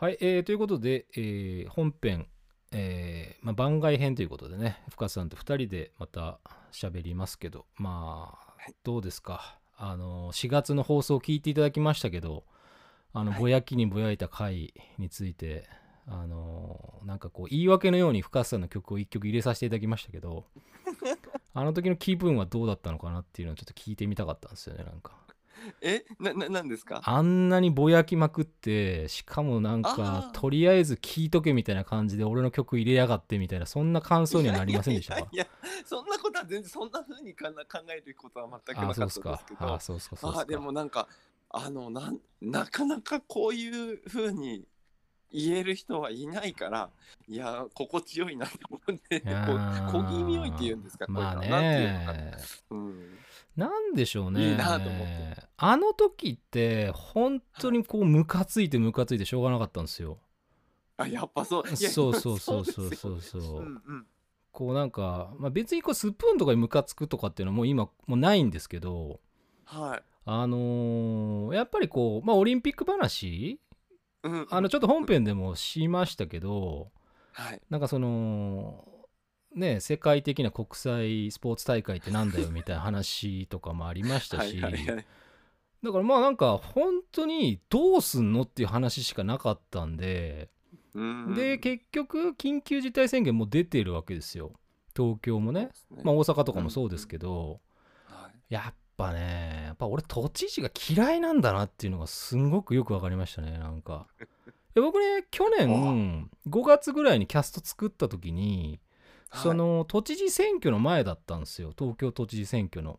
はい、えーということで、えー本編、えーまあ、番外編ということでね、深さんと2人でまた喋りますけど、まあ、はいどうですか？あの、4月の放送を聞いていただきましたけど、あの、はいぼやきにぼやいた回について、あの、なんかこう、言い訳のように深さんの曲を1曲入れさせていただきましたけど、あの時の気分はどうだったのかなっていうのをちょっと聞いてみたかったんですよね、なんか。えな、な、なんですか？あんなにぼやきまくって、しかもなんかとりあえず聴いとけみたいな感じで俺の曲入れやがってみたいな、そんな感想にはなりませんでしたか？いやそんなことは全然そんな風にかな考え ることは全くなあ、かったですけ。どあ、そうっすか、そうっすか。あでもなんかあのなんなかなかこういう風に言える人はいないからいや心地よいなと思って小気味よいって言うんですか？こういうのまあなんていうのかね、うん、なんでしょうね。いいなと思ってあの時って、本当にこう、ムカついてムカついてしょうがなかったんですよ。あやっぱそう。そうそうそうそうそう。そう。うんうん。こうなんか、まあ、別にこうスプーンとかにムカつくとかっていうのはもう今もうないんですけど、はい。あのーやっぱりこう、まあ、オリンピック話うん。あのちょっと本編でもしましたけどはい。なんかそのね世界的な国際スポーツ大会ってなんだよみたいな話とかもありましたしはいはいはいだからまあなんか本当にどうすんのっていう話しかなかったんでうん。で結局緊急事態宣言も出てるわけですよ。東京もね。まあ大阪とかもそうですけど。はい。やっぱねやっぱ俺都知事が嫌いなんだなっていうのがすんごくよく分かりましたねなんか。いや僕ね去年5月ぐらいにキャスト作った時にはい。その都知事選挙の前だったんですよ。東京都知事選挙の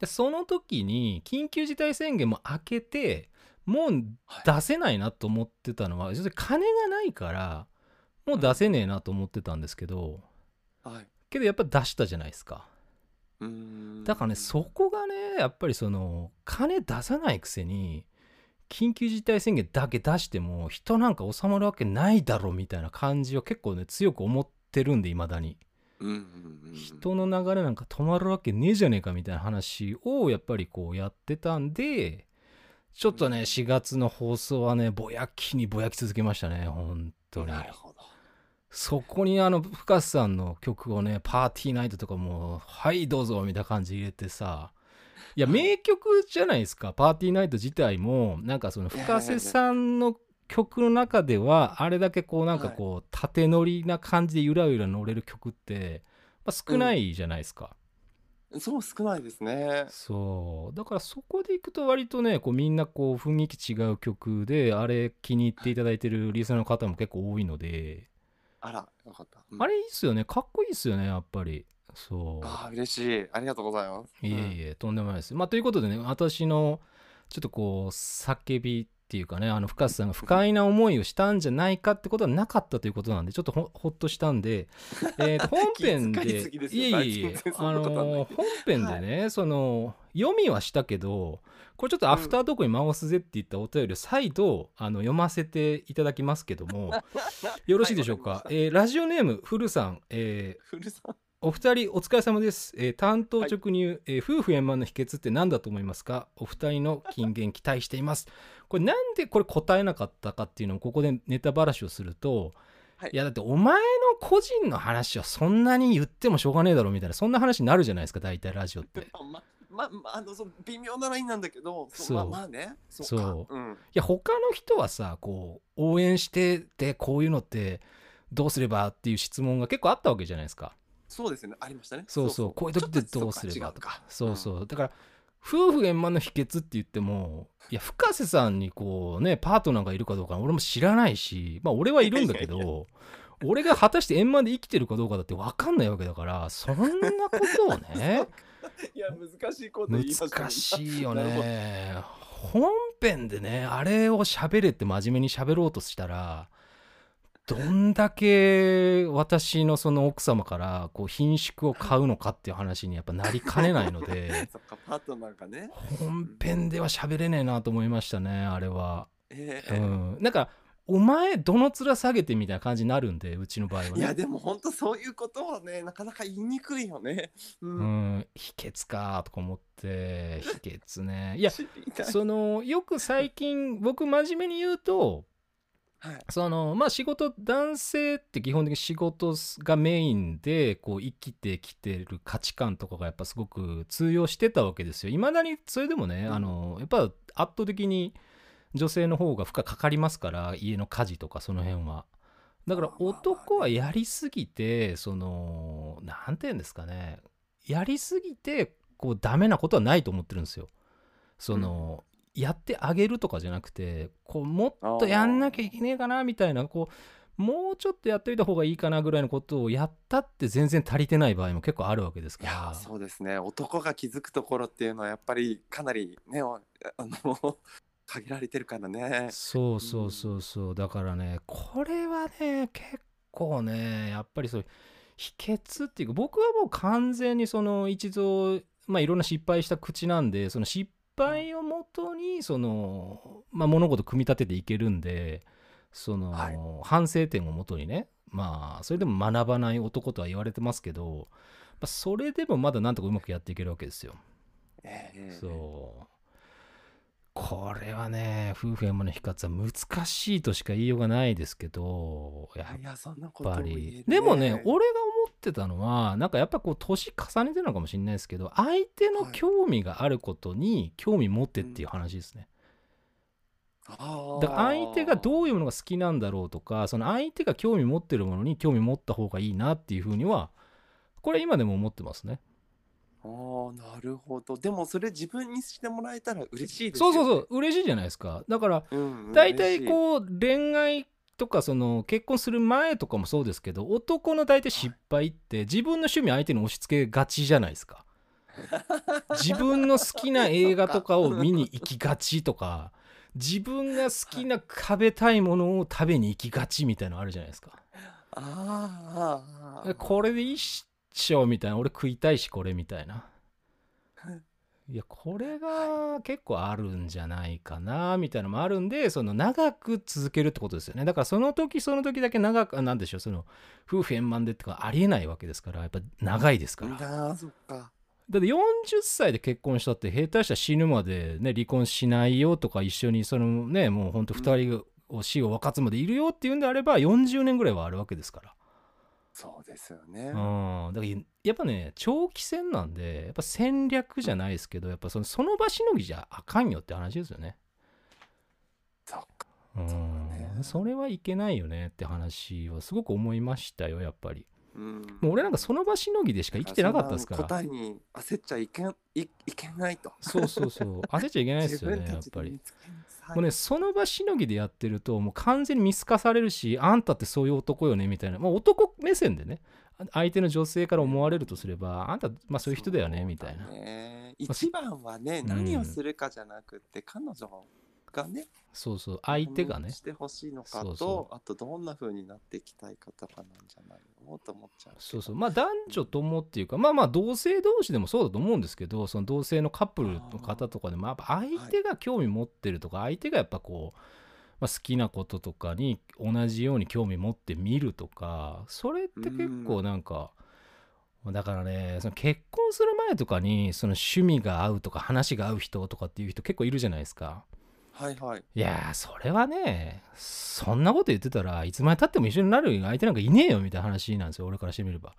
でその時に緊急事態宣言も明けてもう出せないなと思ってたのは要するに金がないからもう出せねえなと思ってたんですけどはい。けどやっぱ出したじゃないですか。だからねそこがねやっぱりその金出さないくせに緊急事態宣言だけ出しても人なんか収まるわけないだろみたいな感じを結構ね強く思ってるんでいまだに人の流れなんか止まるわけねえじゃねえかみたいな話をやっぱりこうやってたんでちょっとね4月の放送はねぼやきにぼやき続けましたね本当に。なるほど。そこにあの深瀬さんの曲をねパーティーナイトとかもはいどうぞみたいな感じで入れてさいやはい。名曲じゃないですかパーティーナイト自体も。なんかその深瀬さんの曲の中ではあれだけこうなんかこう縦乗りな感じでゆらゆら乗れる曲って、まあ、少ないじゃないですか、そう少ないですね。そう。だからそこでいくと割とねこうみんなこう雰囲気違う曲であれ気に入っていただいてるリスナーの方も結構多いので、あらよかった、うん。あれいいっすよね。かっこいいっすよねやっぱり。そあー嬉しい。ありがとうございます。ういえいえとんでもないです。まあということでね私のちょっとこう叫びっていうかねあの深瀬さんが不快な思いをしたんじゃないかってことはなかったということなんでちょっとほほっとしたんで、えーと本編でいえいえいえあの本編でね、その読みはしたけどこれちょっとアフタートークに回すぜって言ったお便りを再度あの読ませていただきますけども よろしいでしょうか、はいえーラジオネーム古さん、えー古さん。お二人お疲れ様です、えー担当直入、えー夫婦円満の秘訣って何だと思いますか？お二人の金言期待していますこれなんでこれ答えなかったかっていうのをここでネタばらしをすると、はい。いやだってお前の個人の話はそんなに言ってもしょうがねえだろみたいなそんな話になるじゃないですか大体ラジオって。い まままあのその微妙なラインなんだけどそう。まあまあねそそう。うん。や他の人はさこう応援しててこういうのってどうすればっていう質問が結構あったわけじゃないですか。そうですよねありましたね。そうそう。こういう時ってどうすればとか。そうそう。だから夫婦円満の秘訣って言ってもいや深瀬さんにこうねパートナーがいるかどうか俺も知らないしまあ俺はいるんだけど 俺が果たして円満で生きてるかどうかだって分かんないわけだからそんなことをね いや難しいこと言いま難しいよね。本編でねあれを喋れって真面目に喋ろうとしたらどんだけ私のその奥様からこう品種を買うのかっていう話にやっぱなりかねないので そっかパートナーがね。本編では喋れねえなと思いましたねあれは。えうえん、なんかお前どの面下げてみたいな感じになるんでうちの場合はね。いやでも本当そういうことはねなかなか言いにくいよね。う。うん。ん秘訣かとか思って秘訣ね。いや そのよく最近僕真面目に言うとはい。そのまあ仕事男性って基本的に仕事がメインでこう生きてきてる価値観とかがやっぱすごく通用してたわけですよ。いまだにそれでもね、うんあのやっぱ圧倒的に女性の方が負荷かかりますから家の家事とかその辺は。だから男はやりすぎてそのなんて言うんですかねやりすぎてこうダメなことはないと思ってるんですよ。その、やってあげるとかじゃなくてこうもっとやんなきゃいけねえかなみたいなこうもうちょっとやっといた方がいいかなぐらいのことをやったって全然足りてない場合も結構あるわけですかいやらそうですね。男が気づくところっていうのはやっぱりかなりねおあの限られてるからね。そうそうそうそう。だからねこれはね結構ねやっぱりそう秘訣っていうか僕はもう完全にその一度まあいろんな失敗した口なんでその失敗をもとにそのまあ物事組み立てていけるんでその、はい反省点をもとにねまあそれでも学ばない男とは言われてますけど、まあ、それでもまだなんとかうまくやっていけるわけですよ。ええそう。これはね、夫婦円満の比較は難しいとしか言いようがないですけど、やっぱり。でもね、ね俺が思ってたのは、なんかやっぱこう、年重ねてるのかもしれないですけど、相手のはい興味があることに興味持ってっていう話ですね。あだから相手がうどういうものが好きなんだろうとか、その相手が興味持ってるものに興味持った方がいいなっていうふうには、これ今でも思ってますね。ああなるほど。でもそれ自分にしてもらえたら嬉しいですよね。そうそうそう、嬉しいじゃないですか。だから、うん大体こう恋愛とかその結婚する前とかもそうですけど男の大体失敗って自分の趣味相手に押し付けがちじゃないですか。自分の好きな映画とかを見に行きがちとか自分が好きな食べたいものを食べに行きがちみたいなのあるじゃないですか。あーあこれでいいっしょみたいな。俺食いたいしこれみたいな。いやこれが結構あるんじゃないかなみたいなのもあるんでその長く続けるってことですよね。だからその時その時だけ長くあなんでしょうその夫婦円満でってかありえないわけですからやっぱ長いですから。だあーそっか。って40歳で結婚したって下手したら死ぬまでね離婚しないよとか一緒にそのねもうほんと2人を死を分かつまでいるよっていうんであれば40年ぐらいはあるわけですからそうですよね。うん、だからやっぱね長期戦なんでやっぱ戦略じゃないですけどやっぱそのその場しのぎじゃあかんよって話ですよね。そっか。うん。ね。それはいけないよねって話はすごく思いましたよやっぱり。うんもう俺なんかその場しのぎでしか生きてなかったですから。答えに焦っちゃいけんいいけないとそうそうそう焦っちゃいけないですよねやっぱりもうねその場しのぎでやってるともう完全に見透かされるしあんたってそういう男よねみたいなもう男目線でね相手の女性から思われるとすればあんたまあそういう人だよねみたいなね一番はね、うん何をするかじゃなくて彼女がねそうそう相手がね。してほしいのかとそうそあとどんな風になっていきたいかとかなんじゃないのと思っちゃうそうそう。まあ男女ともっていうかまあまあ同性同士でもそうだと思うんですけどその同性のカップルの方とかでもやっぱ相手が興味持ってるとか相手がやっぱこう、まあ、好きなこととかに同じように興味持って見るとかそれって結構なんか、だからねその結婚する前とかにその趣味が合うとか話が合う人とかっていう人結構いるじゃないですか。はいはい。いやーそれはねそんなこと言ってたらいつまでたっても一緒になる相手なんかいねえよみたいな話なんですよ俺からしてみれば。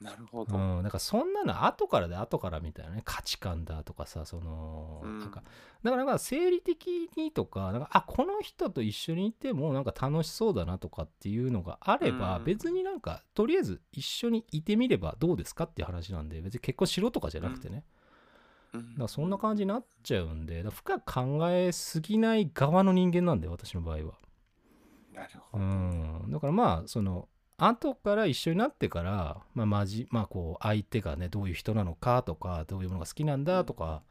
なるほど、うん、だからそんなの後からで後からみたいなね価値観だとかさその、うん。なんかだからまあ生理的にとかなんかあこの人と一緒にいてもなんか楽しそうだなとかっていうのがあれば、うん。別になんかとりあえず一緒にいてみればどうですかっていう話なんで別に結婚しろとかじゃなくてね、うんだそんな感じになっちゃうんでだ深く考えすぎない側の人間なんで私の場合は。うなるほど、ん、だからまあその後から一緒になってから、まあまじまあ、こう相手がねどういう人なのかとかどういうものが好きなんだとか、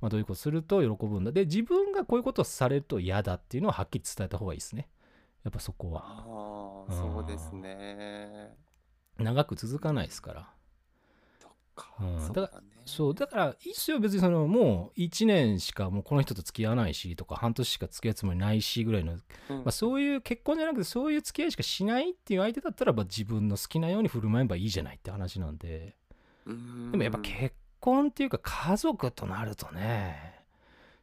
まあ、どういうことすると喜ぶんだ。で自分がこういうことをされると嫌だっていうのをはっきり伝えた方がいいですね。やっぱそこは。ああそうですね。長く続かないですからか、うん。そうだねそうだからいいっすよ別にそのもう1年しかもうこの人と付き合わないしとか半年しか付き合うつもりないしぐらいの、うん。まあ、そういう結婚じゃなくてそういう付き合いしかしないっていう相手だったらば自分の好きなように振る舞えばいいじゃないって話なんで。うん。でもやっぱ結婚っていうか家族となるとね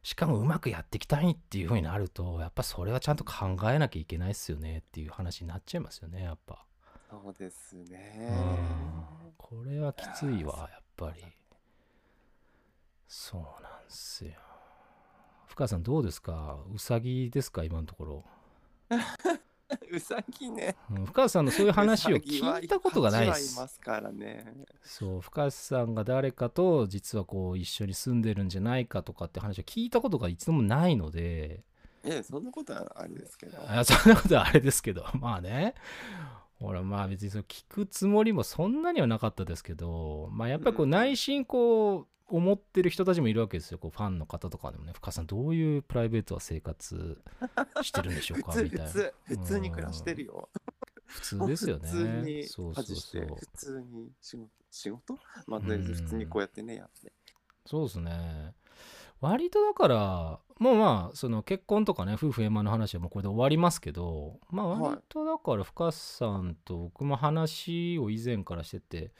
しかもうまくやっていきたいっていう風になるとやっぱそれはちゃんと考えなきゃいけないっすよねっていう話になっちゃいますよねやっぱ。そうですね。うん。これはきついわやっぱり。そうなんすよ。深谷さんどうですか？うさぎですか？今のところ、うさぎね。うん、深谷さんのそういう話を聞いたことがないです。ますからね。そう深谷さんが誰かと実はこう一緒に住んでるんじゃないかとかって話を聞いたことが一度もないので。そんなことはあれですけど。あそんなことはあれですけど。まあねほらまあ別にその聞くつもりもそんなにはなかったですけどまあやっぱりこううん。内心こう思ってる人たちもいるわけですよ。こうファンの方とかでもね。深さんどういうプライベートは生活してるんでしょうか？みたいな。普通普通に暮らしてるよ。普通ですよね。普通にそうそうそう。普通に仕事仕事？まあ、うん普通にこうやってねやって。そうですね割とだからもうまあその結婚とかね夫婦円満の話はもうこれで終わりますけどまあはい割とだから深さんと僕も話を以前からしてて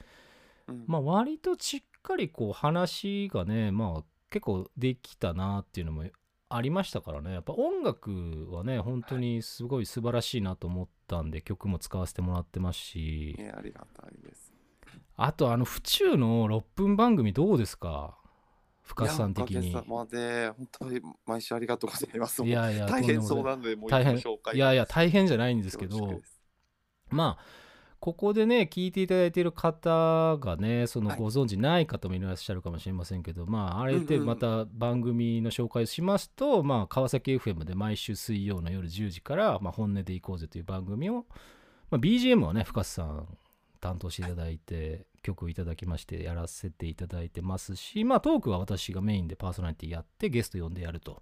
うん。まあ割としっかりこう話がねまあ結構できたなっていうのもありましたからね。やっぱ音楽はね本当にすごい素晴らしいなと思ったんで曲も使わせてもらってますし。ねありがたいです。あとあの府中の6分番組どうですか？深さん的に。いやおかげさまで本当に毎週ありがとうございます。いやいや大変そうなのでもう一個紹介いやいや大変じゃないんですけど。まあここでね聞いていただいている方がねそのはい。ご存知ない方もいらっしゃるかもしれませんけど、まああれでうんうんまた番組の紹介をしますと、まあ川崎 FM で毎週水曜の夜10時から「まあ、本音でいこうぜ」という番組を、まあ、BGM はね深瀬さん担当していただいて、曲をいただきましてやらせていただいてますしまあトークは私がメインでパーソナリティやってゲスト呼んでやると。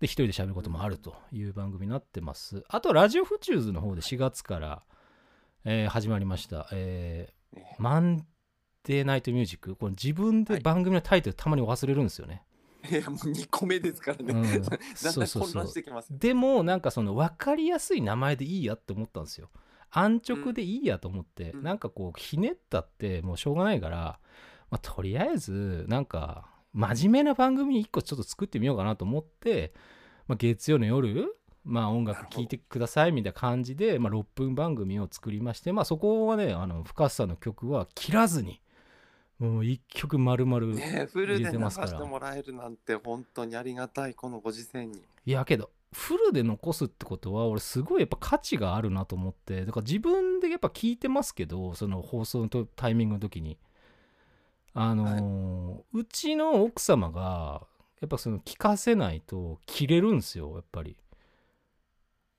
で一人で喋ることもあるという番組になってます。あとラジオフチューズの方で4月から、えー始まりました、えーねマンデーナイトミュージックこれ自分で番組のタイトルたまに忘れるんですよね。いやもう2個目ですからね、うん だんそうそうそうだん混乱してきますよでもなんかその分かりやすい名前でいいやって思ったんですよ。安直でいいやと思って、うん。なんかこうひねったってもうしょうがないから、まあ、とりあえずなんか真面目な番組1個ちょっと作ってみようかなと思って、まあ、月曜の夜まあ音楽聴いてくださいみたいな感じで、まあ、6分番組を作りまして、まあ、そこはねあの深さの曲は切らずにもう1曲丸々、ねフル入れで流てますから。してもらえるなんて本当にありがたいこのご時世に。いやけどフルで残すってことは俺すごいやっぱ価値があるなと思ってだから自分でやっぱ聞いてますけどその放送のとタイミングの時に。あのーうちの奥様がやっぱその聞かせないと切れるんですよやっぱり。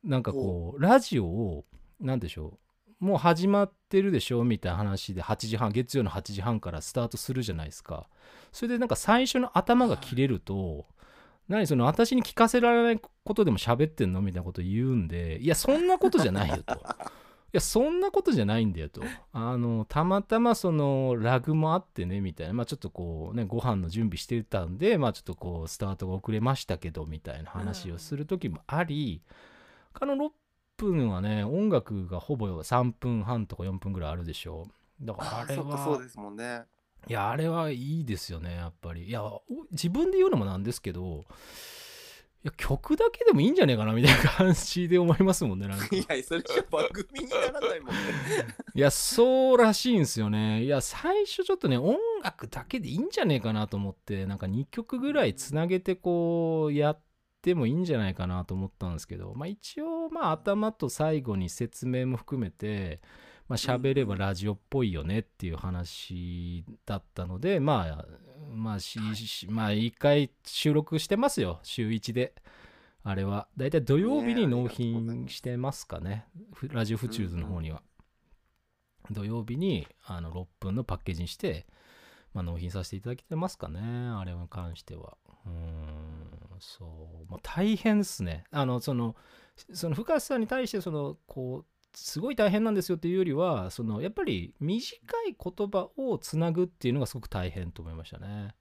なんかこうラジオを何でしょうもう始まってるでしょみたいな話で8時半月曜の8時半からスタートするじゃないですか。それでなんか最初の頭が切れると何その私に聞かせられないことでも喋ってんの？みたいなこと言うんでいやそんなことじゃないよと。いやそんなことじゃないんだよと。あのたまたまそのラグもあってねみたいな。まあちょっとこうねご飯の準備してたんでまあちょっとこうスタートが遅れましたけどみたいな話をする時もあり、他の6分はね音楽がほぼ3分半とか4分ぐらいあるでしょ。うだからあれはそうですもんね。いやあれはいいですよねやっぱり。いやお自分で言うのもなんですけどいや曲だけでもいいんじゃねえかなみたいな感じで思いますもんねなんか。いやそれじゃ番組にならないもんね。いやそうらしいんですよね。いや最初ちょっとね音楽だけでいいんじゃねえかなと思ってなんか2曲ぐらいつなげてこうやってもいいんじゃないかなと思ったんですけどまあ一応まあ頭と最後に説明も含めてまあ喋ればラジオっぽいよねっていう話だったのでまあまあししまあ一回収録してますよ。週1で。あれは。だいたい土曜日に納品してますかね。ふラジオフチューズの方には、土曜日にあの6分のパッケージにして、まあ、納品させていただけてますかね。あれに関しては。うーんそう、まあ、大変ですね。あのそのその深瀬さんに対してそのこうすごい大変なんですよっていうよりはそのやっぱり短い言葉をつなぐっていうのがすごく大変と思いましたね。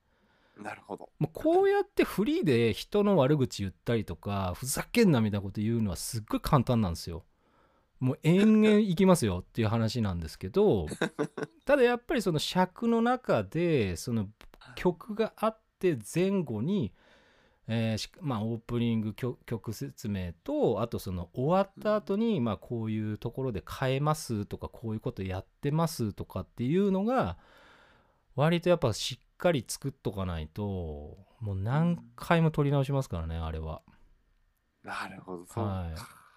なるほど。もうこうやってフリーで人の悪口言ったりとかふざけんなみたいなこと言うのはすっごい簡単なんですよ。もう延々いきますよっていう話なんですけど ただやっぱりその尺の中でその曲があって前後に、えーしまあ、オープニング曲曲説明とあとその終わった後にまあこういうところで変えますとかこういうことやってますとかっていうのが割とやっぱしっかり作っとかないともう何回も撮り直しますからねあれは。なるほど。そうか。はい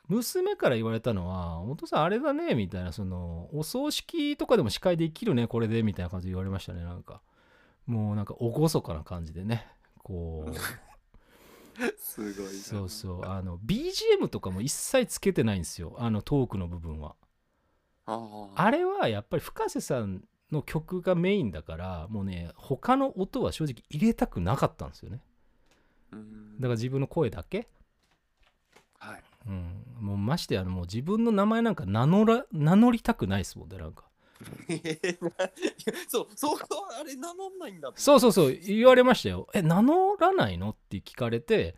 娘から言われたのは「お父さんあれだね」みたいなそのお葬式とかでも司会できるねこれでみたいな感じで言われましたねなんかもうなんか厳かな感じでねこう すごいな。そうそう。あの BGM とかも一切つけてないんですよ。あのトークの部分は。ああ。あれはやっぱり深瀬さんの曲がメインだからもうね他の音は正直入れたくなかったんですよね。うん。だから自分の声だけ。はい。うん、もうましてやもう自分の名前なんか名乗ら名乗りたくないですもんねなんかそう、そう、あれ名乗んないんだ。そうそうそう言われましたよ。え名乗らないの？って聞かれて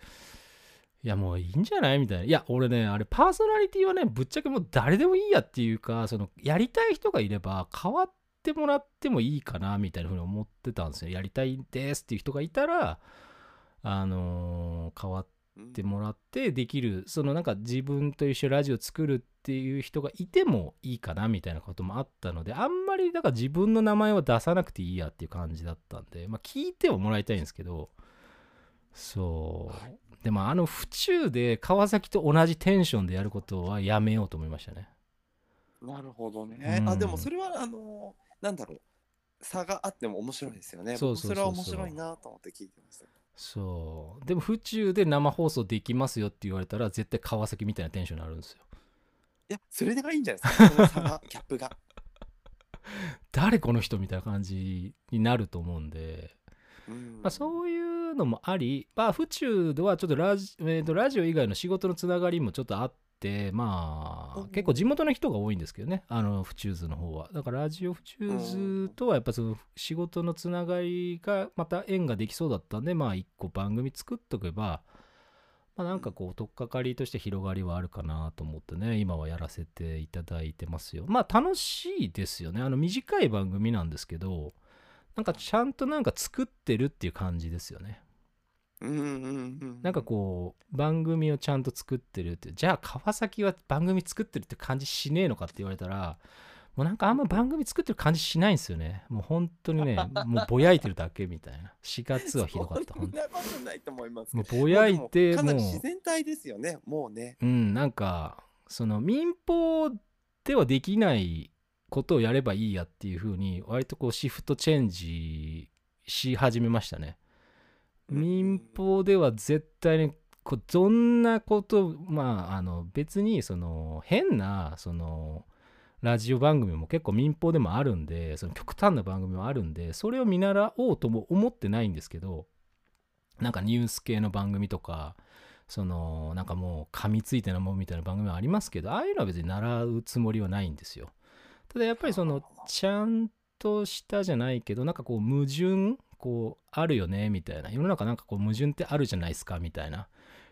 いやもういいんじゃない？みたいな。いや俺ねあれパーソナリティはねぶっちゃけもう誰でもいいやっていうかそのやりたい人がいれば変わってもらってもいいかなみたいなふうに思ってたんですよ。やりたいですっていう人がいたらあのー変わっうんってもらってできるそのなんか自分と一緒にラジオ作るっていう人がいてもいいかなみたいなこともあったのであんまりだから自分の名前は出さなくていいやっていう感じだったんでまあ聞いてはもらいたいんですけどそうでもあの府中で川崎と同じテンションでやることはやめようと思いましたねなるほどね。うんあ、でもそれは、あの、なんだろう。差があっても面白いですよね。そうそうそうそう僕それは面白いなと思って聞いてました。そうでも府中で生放送できますよって言われたら絶対川崎みたいなテンションになるんですよいや、それがいいんじゃないですか。その差が、ギャップが。誰この人みたいな感じになると思うんでうんまあ、そういうのもあり、まあ、府中ではちょっとラジ,、えーとラジオ以外の仕事のつながりもちょっとあって、まあ、うん結構地元の人が多いんですけどね、あの府中図の方は。だからラジオ府中図とはやっぱその仕事のつながりがまた縁ができそうだったんで、まあ、一個番組作っとけば、まあ、なんかこう、取っかかりとして広がりはあるかなと思ってね、今はやらせていただいてますよ。まあ、楽しいですよね。あの、短い番組なんですけど、なんかちゃんとなんか作ってるっていう感じですよね。うんうんうん。なんかこう番組をちゃんと作ってるってじゃあ川崎は番組作ってるって感じしねえのかって言われたらもうなんかあんま番組作ってる感じしないんですよねもう本当にね もうぼやいてるだけみたいな4月はひどかったそん本当なことないと思います。もうぼやいてかなもうり自然体ですよね、もうね。うんなんかその民放ではできないことをやればいいやっていう風に割とこうシフトチェンジし始めましたね民放では絶対にこどんなことまああの別にその変なそのラジオ番組も結構民放でもあるんでその極端な番組もあるんでそれを見習おうとも思ってないんですけどなんかニュース系の番組とかそのなんかもう噛みついてなもんみたいな番組はありますけどああいうのは別に習うつもりはないんですよ。ただやっぱりそのちゃんとしたじゃないけどなんかこう矛盾こうあるよねみたいな。世の中なんかこう矛盾ってあるじゃないですかみたいな。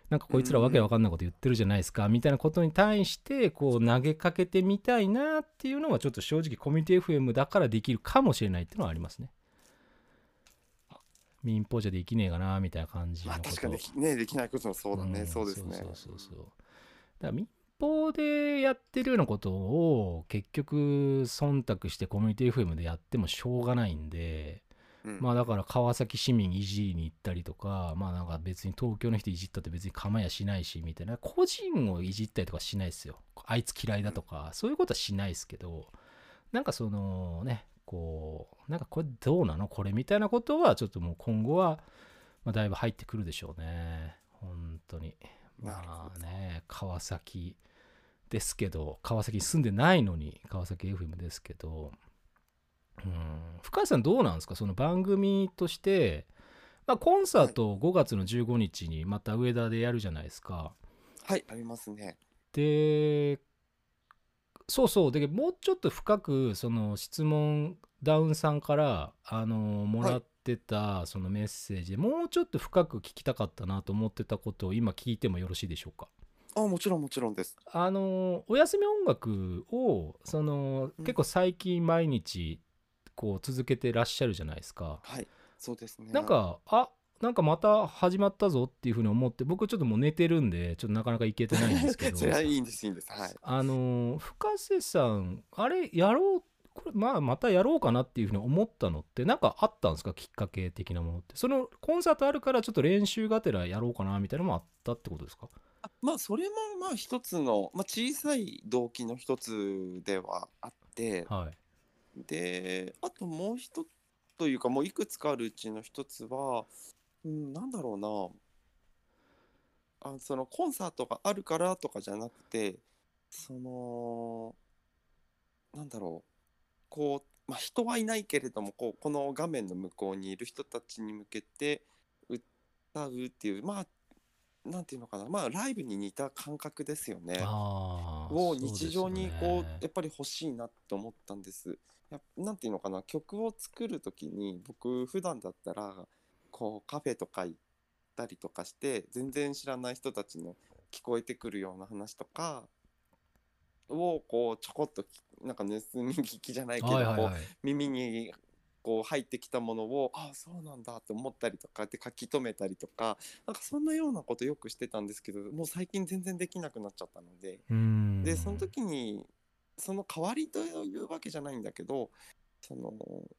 なんかこいつらわけわかんないこと言ってるじゃないですかみたいなことに対してこう投げかけてみたいなっていうのはちょっと正直コミュニティ FM だからできるかもしれないっていうのはありますね。民放じゃできねえかなみたいな感じのまあこと確かにでき,、ね、できないこともそうだね、んそうですね。そうそうそうそう。だから民放でやってるようなことを結局忖度してコミュニティ FM でやってもしょうがないんで、うん。まあだから川崎市民いじりに行ったりとかまあなんか別に東京の人いじったって別に構やしないしみたいな。個人をいじったりとかしないですよ。あいつ嫌いだとか、そういうことはしないですけどなんかそのねこうなんかこれどうなの？これみたいなことはちょっともう今後は、まあ、だいぶ入ってくるでしょうね。本当に。まあね川崎ですけど川崎に住んでないのに川崎 FM ですけどうん。深谷さんどうなんですか？その番組として、まあ、コンサートを5月の15日にまた上田でやるじゃないですか。はい、ありますね。でそうそう。でもうちょっと深くその質問ダウンさんからあのもらってたそのメッセージでもうちょっと深く聞きたかったなと思ってたことを今聞いてもよろしいでしょうか？あもちろんもちろんです。あのお休み音楽をそのうん。結構最近毎日こう続けてらっしゃるじゃないですか。はいそうですね。なんかあなんかまた始まったぞっていうふうに思って僕ちょっともう寝てるんでちょっとなかなか行けてないんですけど。それはいいんですいいんです。はい。あの深瀬さんあれやろう？これまあまたやろうかなっていうふうに思ったのってなんかあったんですかきっかけ的なものって？そのコンサートあるからちょっと練習がてらやろうかなみたいなのもあったってことですか？あまあそれもまあ一つの、まあ、小さい動機の一つではあってはいであともう一つというかもういくつかあるうちの一つは、うん、なんだろうな。あそのコンサートがあるからとかじゃなくてそのなんだろう。こう、まあ、人はいないけれどもこうこの画面の向こうにいる人たちに向けて歌うっていうまあなんていうのかなまあライブに似た感覚ですよね。を日常にこうやうっぱり欲しいなって思ったんです。やなんていうのかな曲を作る時に僕普段だったらこうカフェとか行ったりとかして全然知らない人たちの聞こえてくるような話とかをこうちょこっときなんか盗み聞きじゃないけど、こうはいはいはい耳にこう入ってきたものをああそうなんだって思ったりとかって書き留めたりとかなんかそんなようなことよくしてたんですけどもう最近全然できなくなっちゃったので。うん。でその時にその代わりというわけじゃないんだけどその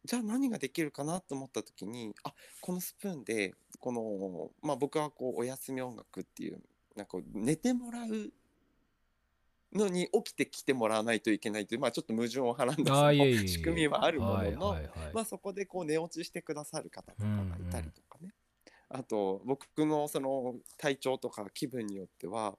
じゃあ何ができるかなと思った時にあこのスプーンでこの、まあ、僕はこうお休み音楽っていうなんかこう寝てもらうのに起きてきてもらわないといけないという、まあ、ちょっと矛盾をはらんだ仕組みはあるものの、まあ、そこでこう寝落ちしてくださる方とかがいたりとかね、あと僕のその体調とか気分によっては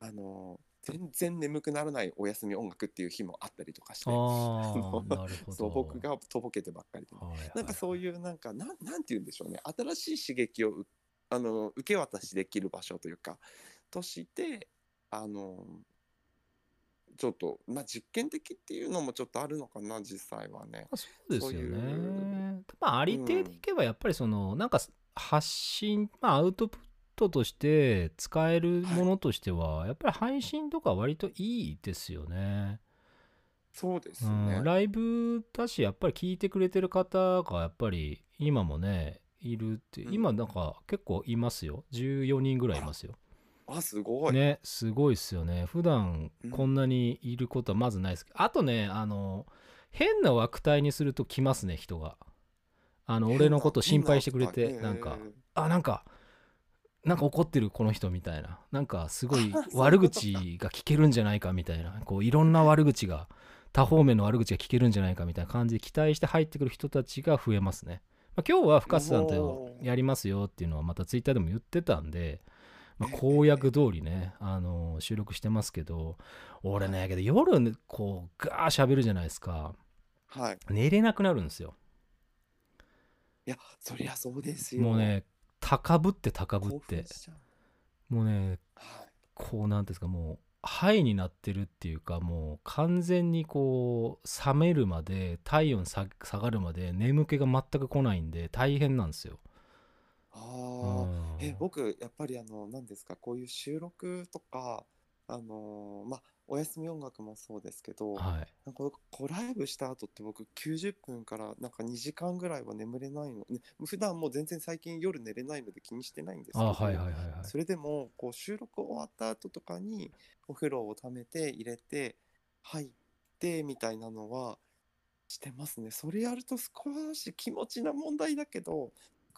あの全然眠くならないお休み音楽っていう日もあったりとかしてそう僕がとぼけてばっかりで、はいはいなんかそういうなんかなんなんて言うんでしょうね。新しい刺激をうあの受け渡しできる場所というかとしてあのちょっとまあ実験的っていうのもちょっとあるのかな実際はね。あそうですよね。まあありていでいけばやっぱりその、なんか発信、まあ、アウトプットとして使えるものとしては、やっぱり配信とか割といいですよね。そうですうね。ん、ライブだしやっぱり聞いてくれてる方がやっぱり今もねいるって、うん今なんか結構いますよ14人ぐらいいますよ。あすごい。ねすごいっすよね。普段うん。こんなにいることはまずないですけど、あとねあの変な枠体にすると来ますね人が。あの俺のこと心配してくれて変なんか。あなんかなんか怒ってるこの人みたいな。なんかすごい 悪口が聞けるんじゃないかみたいな。こういろんな悪口が多方面の悪口が聞けるんじゃないかみたいな感じで期待して入ってくる人たちが増えますね、まあ、今日は深瀬さんとやりますよっていうのはまたツイッターでも言ってたんで、まあ、公約通りね、あの収録してますけど俺ねけど夜ねこうガー喋るじゃないですかはい。寝れなくなるんですよいやそりゃそうですよ。もうね高ぶって高ぶっ興てもうねはいこうなんていうんですかもうハイになってるっていうかもう完全にこう冷めるまで体温下下がるまで眠気が全く来ないんで大変なんですよ。あうあ。ん。え僕やっぱりあの何ですかこういう収録とかあのーまあお休み音楽もそうですけど、はい、なんかこうライブした後って僕90分からなんか2時間ぐらいは眠れないの、ね、普段もう全然最近夜寝れないので気にしてないんですけど、あはいはいはいはい。それでもこう収録終わった後とかにお風呂をためて入れて入ってみたいなのはしてますね。それやると少し気持ちな問題だけど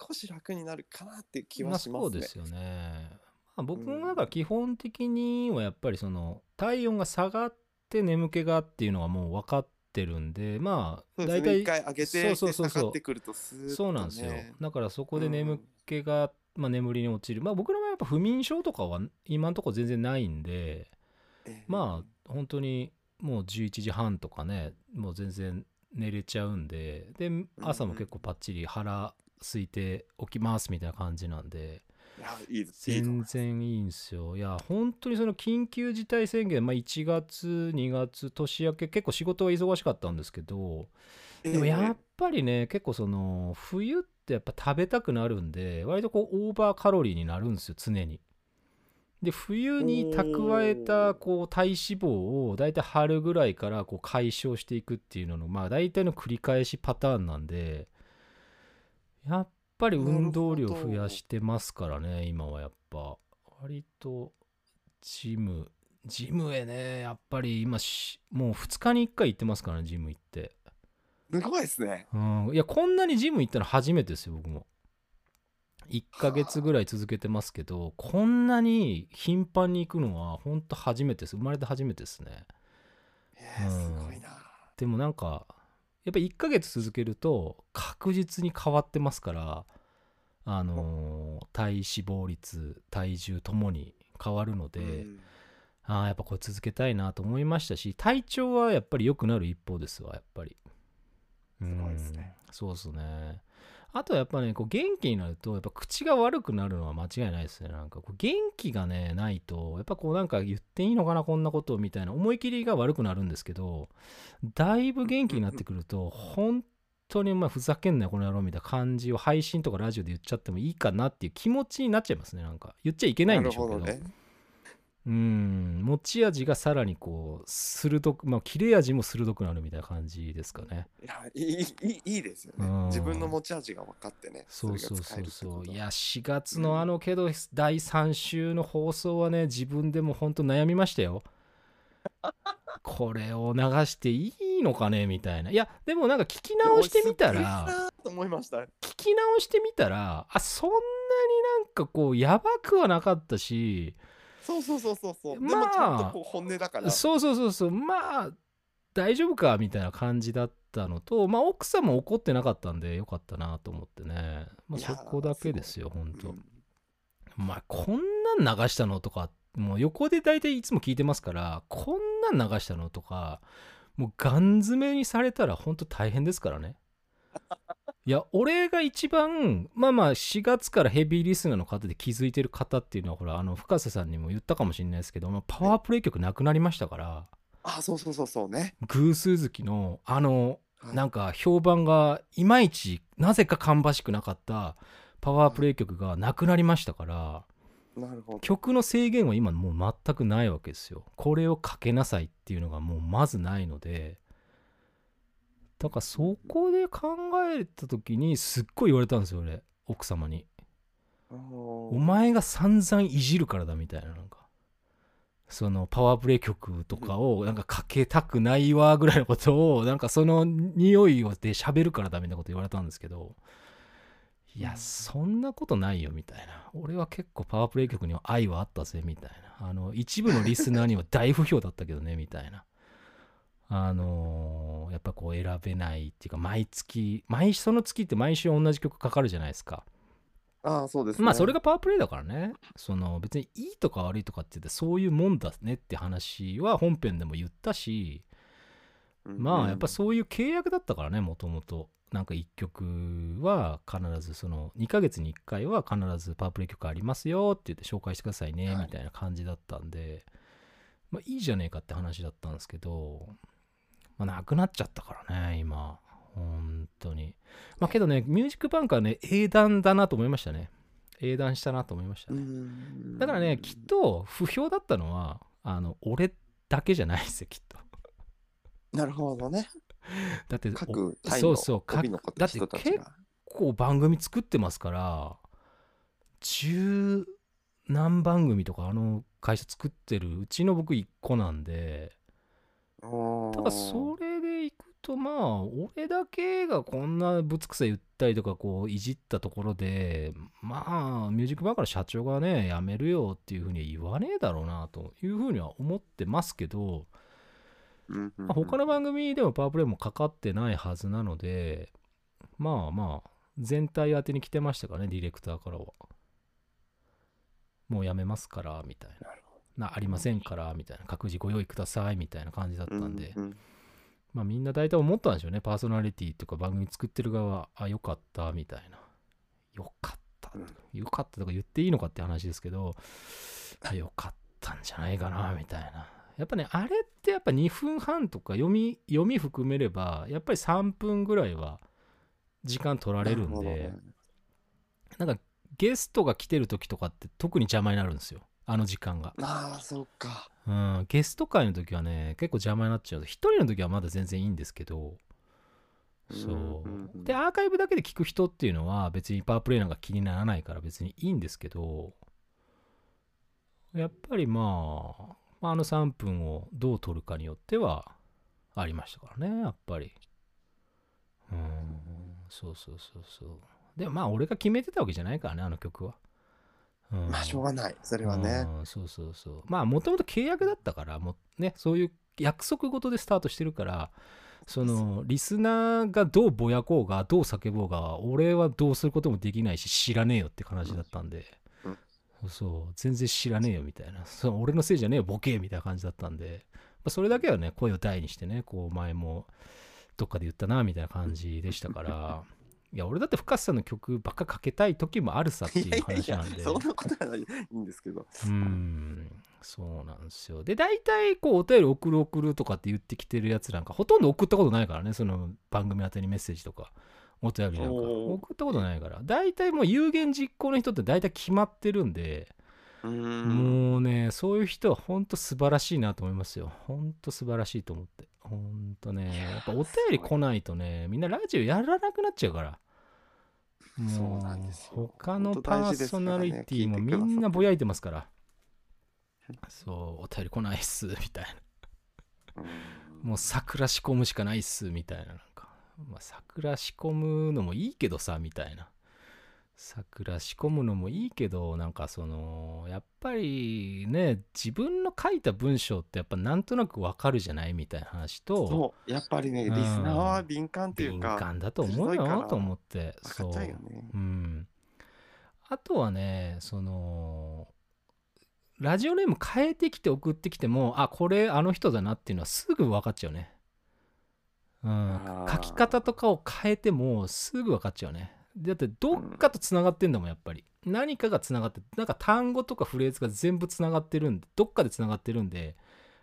少し楽になるかなっていう気はしますね。そうですよね。まあ、僕うん。から基本的にはやっぱりその体温が下がって眠気がっていうのはもう分かってるんでまあ大体一回上げてそうそうそうそう。そうなんですよ。だからそこで眠気が、まあ、眠りに落ちる。まあ僕らはやっぱ不眠症とかは今のところ全然ないんでええ。まあ本当にもう11時半とかねもう全然寝れちゃうんでで朝も結構パッチリ腹空いて起きますみたいな感じなんで。いやい全然いいんです。よいや本当にその緊急事態宣言、まあ、1月2月年明け結構仕事は忙しかったんですけどええ。でもやっぱりね結構その冬ってやっぱ食べたくなるんで割とこうオーバーカロリーになるんですよ常に。で冬に蓄えたこう体脂肪を大体春ぐらいからこう解消していくっていうののまあ大体の繰り返しパターンなんでやっぱり運動量増やしてますからね今はやっぱ。割とジムジムへねやっぱり今しもう2日に1回行ってますからねジム行って。すごいですね。うん、いやこんなにジム行ったの初めてですよ僕も。1ヶ月ぐらい続けてますけどこんなに頻繁に行くのは本当初めてです。生まれて初めてですね。ええすごいな。でもなんかやっぱり1ヶ月続けると確実に変わってますからあのー体脂肪率体重ともに変わるので、うん。ああやっぱこれ続けたいなと思いましたし体調はやっぱり良くなる一方ですわやっぱり。すごいですね。うん。そうですねあとはやっぱねこう元気になるとやっぱ口が悪くなるのは間違いないですね。なんかこう元気がねないとやっぱこうなんか言っていいのかなこんなことみたいな。思い切りが悪くなるんですけどだいぶ元気になってくると本当にまあふざけんなよこの野郎みたいな感じを配信とかラジオで言っちゃってもいいかなっていう気持ちになっちゃいますね。なんか言っちゃいけないんでしょうけど。なるほどね。うん。持ち味がさらにこう鋭くまあ切れ味も鋭くなるみたいな感じですかね。いやいいいいいいですようん。ね自分の持ち味が分かってね。そうそうそうそう。いや4月のあのけど第3週の放送はね自分でも本当悩みましたよ。これを流していいのかねみたいな。いやでもなんか聞き直してみたら聞き直してみたらあそんなになんかこうやばくはなかったしそうそうそうそうそう、まあ。でもちゃんとこう本音だから。そうそうそうそう。まあ大丈夫かみたいな感じだったのとまあ奥さんも怒ってなかったんでよかったなと思ってね、まあ、そこだけですよ本当うんまあこんなん流したのとかもう横で大体いつも聞いてますからこんなん流したのとかもうガン詰めにされたら本当大変ですからねいや俺が一番まあまあ4月からヘビーリスナーの方で気づいてる方っていうのはほらあの深瀬さんにも言ったかもしれないですけど、まあ、パワープレイ曲なくなりましたから。あそうそうそうそうね。偶数月のあのはい。なんか評判がいまいちなぜか芳しくなかったパワープレイ曲がなくなりましたからなるほど。曲の制限は今もう全くないわけですよ。これをかけなさいっていうのがもうまずないのでだからそこで考えた時にすっごい言われたんですよ俺奥様に。おお前が散々いじるからだみたいななんか。そのパワープレイ曲とかをなんかかけたくないわぐらいのことをなんかその匂いをで喋るからだみたいなこと言われたんですけどいやそんなことないよみたいな。俺は結構パワープレイ曲には愛はあったぜみたいな。あの一部のリスナーには大不評だったけどねみたいなあのーやっぱこう選べないっていうか毎月毎その月って毎週同じ曲かかるじゃないですか。ああそうですね。まあそれがパワープレイだからね。その別にいいとか悪いとかって言ってそういうもんだねって話は本編でも言ったしうんまあやっぱそういう契約だったからねもともと。なんか1曲は必ずその2ヶ月に1回は必ずパワープレイ曲ありますよって言って紹介してくださいねはい。みたいな感じだったんで、まあいいじゃねえかって話だったんですけど、まあ、なくなっちゃったからね今。本当に。まあけどねミュージックバンクはね英断だなと思いましたね。英断したなと思いましたうね、ん。だからねきっと不評だったのはあの俺だけじゃないですよきっと。なるほどね。だってお各そうそう各だって結が。構番組作ってますから十何番組とかあの会社作ってるうちの僕1個なんでただそれでいくとまあ俺だけがこんなぶつくさ言ったりとかこういじったところでまあミュージックバーから社長がね辞めるよっていうふうには言わねえだろうなというふうには思ってますけど、他の番組でもパワープレイもかかってないはずなのでまあまあ全体当てに来てましたからねディレクターからは。もうやめますからみたいななありませんからみたいな各自ご用意くださいみたいな感じだったんで、うんうん。まあみんな大体思ったんでしょうね。パーソナリティとか番組作ってる側はあよかったみたいな。よかった。よかったとか言っていいのかって話ですけどあよかったんじゃないかなみたいな。やっぱねあれってやっぱ2分半とか読み読み含めればやっぱり3分ぐらいは時間取られるんでなんかゲストが来てる時とかって特に邪魔になるんですよあの時間が、ああそうか。うん、ゲスト会の時はね結構邪魔になっちゃう。一人の時はまだ全然いいんですけど。そう、でアーカイブだけで聞く人っていうのは別にパワープレイなんか気にならないから別にいいんですけど。やっぱりまあまああの3分をどう取るかによってはありましたからねやっぱり。うん。そうそうそうそう。でもまあ俺が決めてたわけじゃないからねあの曲は、うん。まあしょうがない。それはね。うん。そうそうそう。まあもともと契約だったからもうねそういう約束事でスタートしてるからそのリスナーがどうぼやこうがどう叫ぼうが俺はどうすることもできないし知らねえよって話だったんで、うん。そう。全然知らねえよみたいな。そう俺のせいじゃねえよボケみたいな感じだったんで、まあ、それだけはね声を大にしてねこう前もどっかで言ったなみたいな感じでしたから いや俺だって深瀬さんの曲ばっかかけたい時もあるさっていういやいやいや話なんで。そんなことはないいいんですけど。うんそうなんですよ。で大体こうお便り送る送るとかって言ってきてるやつなんかほとんど送ったことないからね。その番組宛てにメッセージとかお便りなんか。送ったことないから。大体もう有言実行の人って大体決まってるんで、もうねそういう人は本当素晴らしいなと思いますよ。本当素晴らしいと思って本当ねやっぱお便り来ないとねみんなラジオやらなくなっちゃうから。そうもなんですよ他のパーソナリティもみんなぼやいてますから。そうお便り来ないっす みたいな。うん。もう桜仕込むしかないっすみたいな。なんか、まあ、桜仕込むのもいいけどさみたいな桜仕込むのもいいけどなんかそのやっぱりね自分の書いた文章ってやっぱなんとなくわかるじゃないみたいな話とそうやっぱりねリスうんナーは敏感っていう敏か感だと思うよと思って。そううよね。う。ん。あとはねそのラジオネーム変えてきて送ってきてもあこれあの人だなっていうのはすぐ分かっちゃうね。うん。書き方とかを変えてもすぐ分かっちゃうねだってどっかとつながってんだもんやっぱり。何かがつながってなんか単語とかフレーズが全部つながってるんでどっかでつながってるんで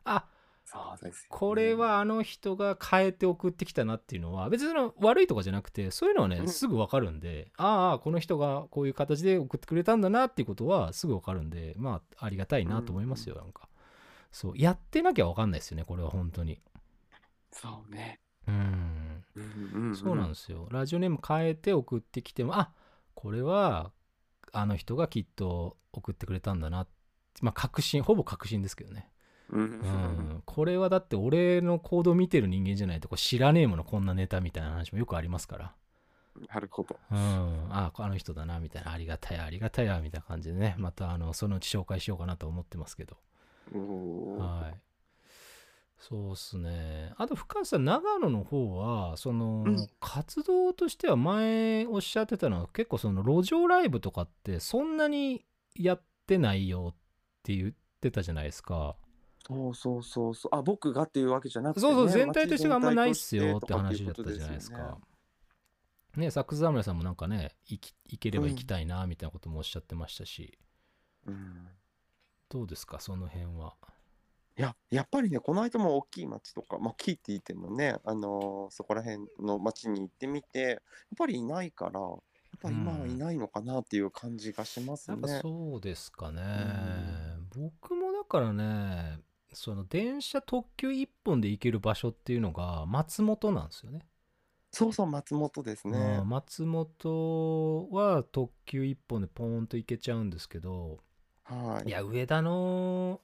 あそうですよね。これはあの人が変えて送ってきたなっていうのは別に悪いとかじゃなくてそういうのはねうん。すぐ分かるんで、ああこの人がこういう形で送ってくれたんだなっていうことはすぐ分かるんでまあありがたいなと思いますよ、なんか。そうやってなきゃ分かんないですよねこれは本当に。そうねうん。そうなんですよ。ラジオネーム変えて送ってきてもあこれはあの人がきっと送ってくれたんだな。まあ確信ほぼ確信ですけどね。うん。うん、これはだって俺の行動見てる人間じゃないとこれ知らねえものこんなネタみたいな話もよくありますから、なるほど。うん、ああの人だなみたいな。ありがたやありがたやみたいな感じでね。またあのそのうち紹介しようかなと思ってますけど。はいそうっすね。あと深瀬さん長野の方はその、うん。活動としては前おっしゃってたのは結構その路上ライブとかってそんなにやってないよって言ってたじゃないですか。そうそうそうそう。あ僕がっていうわけじゃなくて、ね、そうそう全体としてはあんまないっすよって話だったじゃないですか。ね。サックス侍さんもなんかね行き行ければ行きたいなみたいなこともおっしゃってましたし、うん。どうですかその辺は。いややっぱりねこの間も大きい町とか、まあ、大きいって言ってもね、あのーそこら辺の町に行ってみてやっぱりいないからやっぱ今はいないのかなっていう感じがしますやね。っぱそうですかね。僕もだからねその電車特急1本で行ける場所っていうのが松本なんですよね。そうそう松本ですねうん。松本は特急1本でポーンと行けちゃうんですけど、はいいや、上田の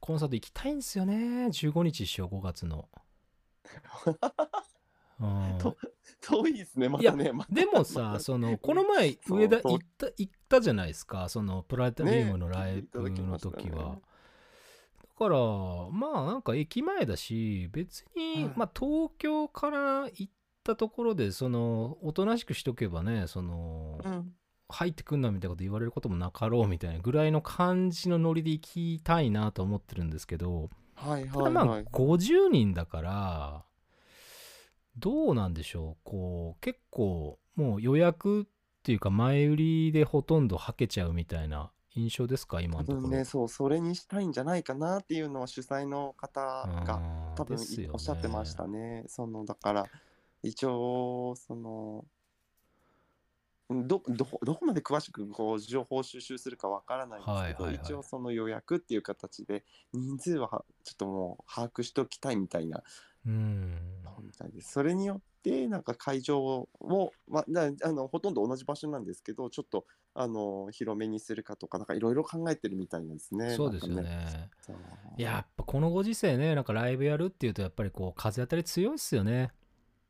コンサート行きたいんですよね。15日一緒、5月の。うんと遠いですねまたね。またでもさ、その、この前、上田行った、行ったじゃないですか。その、プラネタリウムのライねブの時は。ねだから、まあ、なんか駅前だし、別に、はいまあ、東京から行ったところで、その、おとなしくしとけばね、その、うん入ってくんなみたいなこと言われることもなかろうみたいなぐらいの感じのノリで行きたいなと思ってるんですけど、はいただまあはいはい。50人だからどうなんでしょう。こう結構もう予約っていうか前売りでほとんどはけちゃうみたいな印象ですか？今のところ、ね、そう、それにしたいんじゃないかなっていうのは主催の方が多分ね。おっしゃってましたね。そのだから一応そのうんど どこどこまで詳しくこう情報収集するかわからないんですけど、はいはいはい。一応その予約っていう形で人数ははちょっともう把握しておきたいみたいなうん。みたいです。それによってなんか会場を、まあ、なあのほとんど同じ場所なんですけどちょっとあの広めにするかとかなんかいろいろ考えてるみたいですね。そうですよね。そう。やっぱこのご時世ねなんかライブやるっていうとやっぱりこう風当たり強いっすよね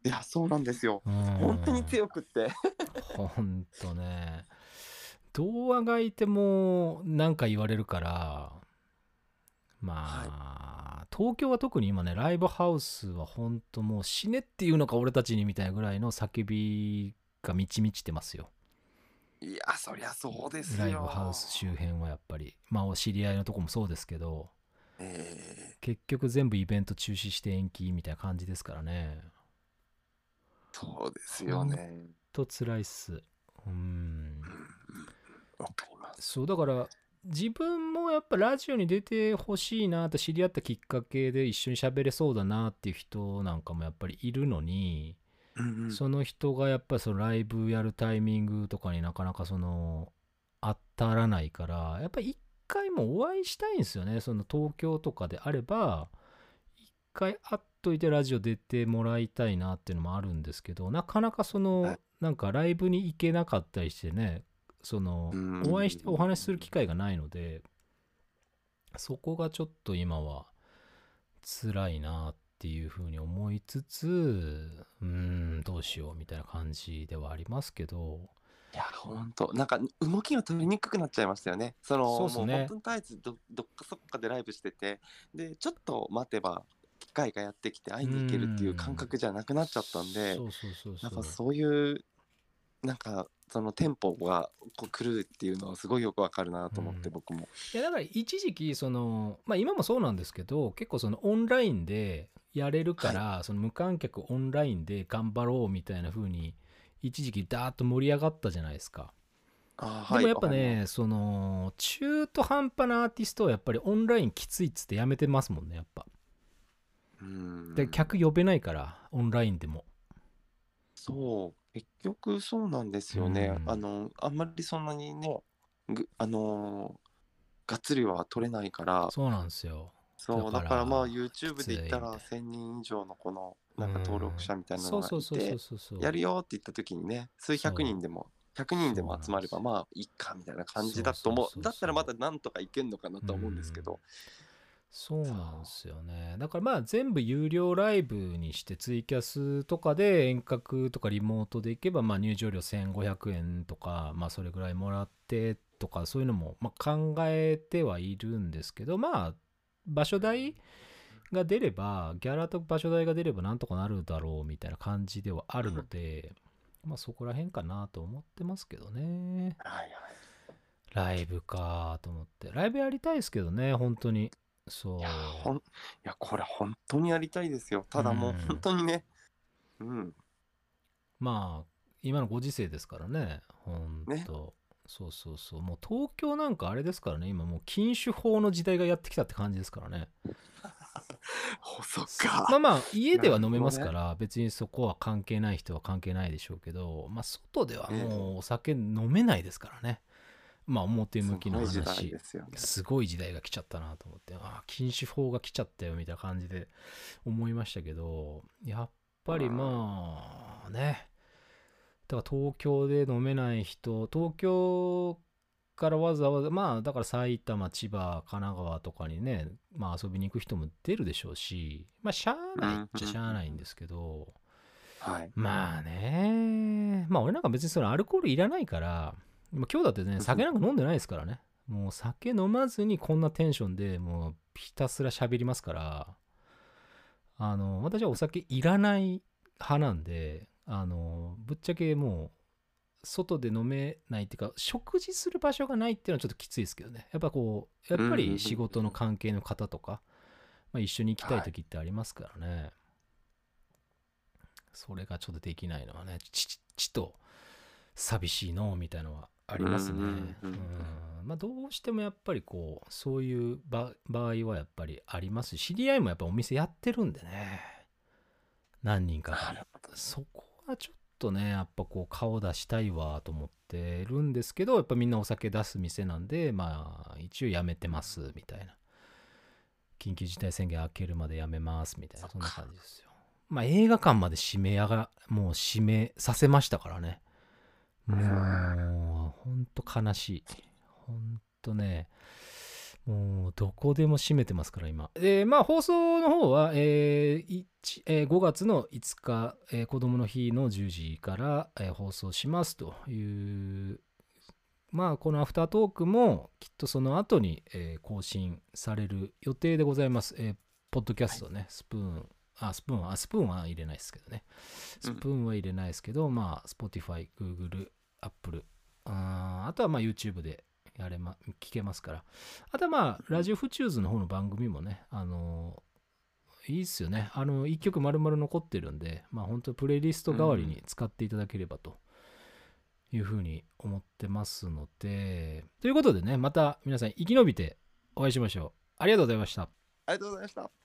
いやそうなんですよ。うん。本当に強くって。ほんとね。童話がいてもなんか言われるからまあ、東京は特に今ねライブハウスは本当もう死ねっていうのか俺たちにみたいなぐらいの叫びが満ち満ちてますよ。いやそりゃそうですよ。ライブハウス周辺はやっぱり。まあお知り合いのとこもそうですけどえ結局全部イベント中止して延期みたいな感じですからね。ーそうですよね。と辛いっす。うん。うん。わかります。そうだから自分もやっぱラジオに出てほしいなと知り合ったきっかけで一緒に喋れそうだなっていう人なんかもやっぱりいるのに、うんうん。その人がやっぱりそのライブやるタイミングとかになかなかその当たらないからやっぱり一回もお会いしたいんですよね。その東京とかであれば一回会っといてラジオ出てもらいたいなっていうのもあるんですけどなかなかその、はい。なんかライブに行けなかったりしてねそのうん。お会いしてお話しする機会がないのでそこがちょっと今は辛いなっていうふうに思いつつうーんどうしようみたいな感じではありますけど。いや本当なんか動きが取りにくくなっちゃいましたよね。そのそうっすね。もう本当に絶えずどどっかそっかでライブしてて。でちょっと待てば機会がやってきて会いに行けるっていう感覚じゃなくなっちゃったんでそうそうそうそなんうかそういうなんかそのテンポがこう来るっていうのはすごいよくわかるなと思って、うん僕も。いやだから一時期そのまあ今もそうなんですけど結構そのオンラインでやれるから、その無観客オンラインで頑張ろうみたいな風に一時期ダーッと盛り上がったじゃないですか。でもやっぱわかりね、その中途半端なアーティストはやっぱりオンラインきついっつってやめてますもんねやっぱ。で客呼べないからオンラインでも。そう結局そうなんですよね。うん。あのあんまりそんなにねぐあのーがっつりは取れないから。そうなんですよ。そうだかららまあ YouTube で言ったらきつい1000人以上のこのなんか登録者みたいなのがいて。やるよって言った時にね数百人でも100人でも集まればまあいいかみたいな感じだと思そうだったらまだなんとかいけんのかなとは思うんですけどそうなんですよね。だからまあ全部有料ライブにしてツイキャスとかで遠隔とかリモートで行けばまあ入場料1500円とかまあそれぐらいもらってとかそういうのもまあ考えてはいるんですけどまあ場所代が出ればギャラと場所代が出ればなんとかなるだろうみたいな感じではあるので、まあそこら辺かなと思ってますけどね。はいはいライブかと思って。ライブやりたいですけどね、本当に。そう。いやほんいやこれ本当にやりたいですよ。ただもううん本当にね。うん。まあ、今のご時世ですからね、本当、ねそうそうそう。もう東京なんかあれですからね、今もう禁酒法の時代がやってきたって感じですからね。お そっか。まあまあ、家では飲めますから、別にそこは関係ない人は関係ないでしょうけど、まあ、外ではもうお酒飲めないですからね。まあ、表向きの話。ね。すごい時代が来ちゃったなと思って、ああ、禁酒法が来ちゃったよみたいな感じで思いましたけど、やっぱりまあ。ね、だから東京で飲めない人、東京からわざわざ、まあだから埼玉、千葉、神奈川とかにね、まあ遊びに行く人も出るでしょうし、まあしゃあないっちゃしゃあないんですけど、はい。まあね、まあ俺なんか別にそのアルコールいらないから、まあ今日だってね、酒なんか飲んでないですからね。もう酒飲まずにこんなテンションでもうひたすら喋りますから、あの、私はお酒いらない派なんで、あの、ぶっちゃけもう、外で飲めないっていうか、食事する場所がないっていうのはちょっときついですけどね。やっぱこう、やっぱり仕事の関係の方とか、まあ、一緒に行きたい時ってありますからね。それがちょっとできないのはね、ちちちと寂しいのみたいなのはありますね。まあ、どうしてもやっぱりこうそういう場場合はやっぱりあります。し知り合いもやっぱお店やってるんでね。何人かそこはちょっとねやっぱこう顔出したいわと思ってるんですけどやっぱみんなお酒出す店なんでまあ一応やめてますみたいな。緊急事態宣言明けるまでやめますみたいな。そんな感じですよ。まあ映画館まで閉めやがもう閉めさせましたからねもうほんと悲しい。ほんとねもうどこでも閉めてますから今。でまあ放送の方は、えー一えー5月の5日、えー子供の日の10時から、えー放送しますという。まあこのアフタートークもきっとその後に、えー更新される予定でございます。えーポッドキャストね、スプーンあスプーンはあスプーンは入れないですけどね。スプーンは入れないですけど、まあ Spotify、Google、Apple あーあとはまあ YouTube でやれま聞けますから。あとはまあラジオフチューズの方の番組もねあのーいいっすよね。あの1曲丸々残ってるんでまあ本当プレイリスト代わりに使っていただければというふうに思ってますので。ということでねまた皆さん生き延びてお会いしましょう。ありがとうございました。ありがとうございました。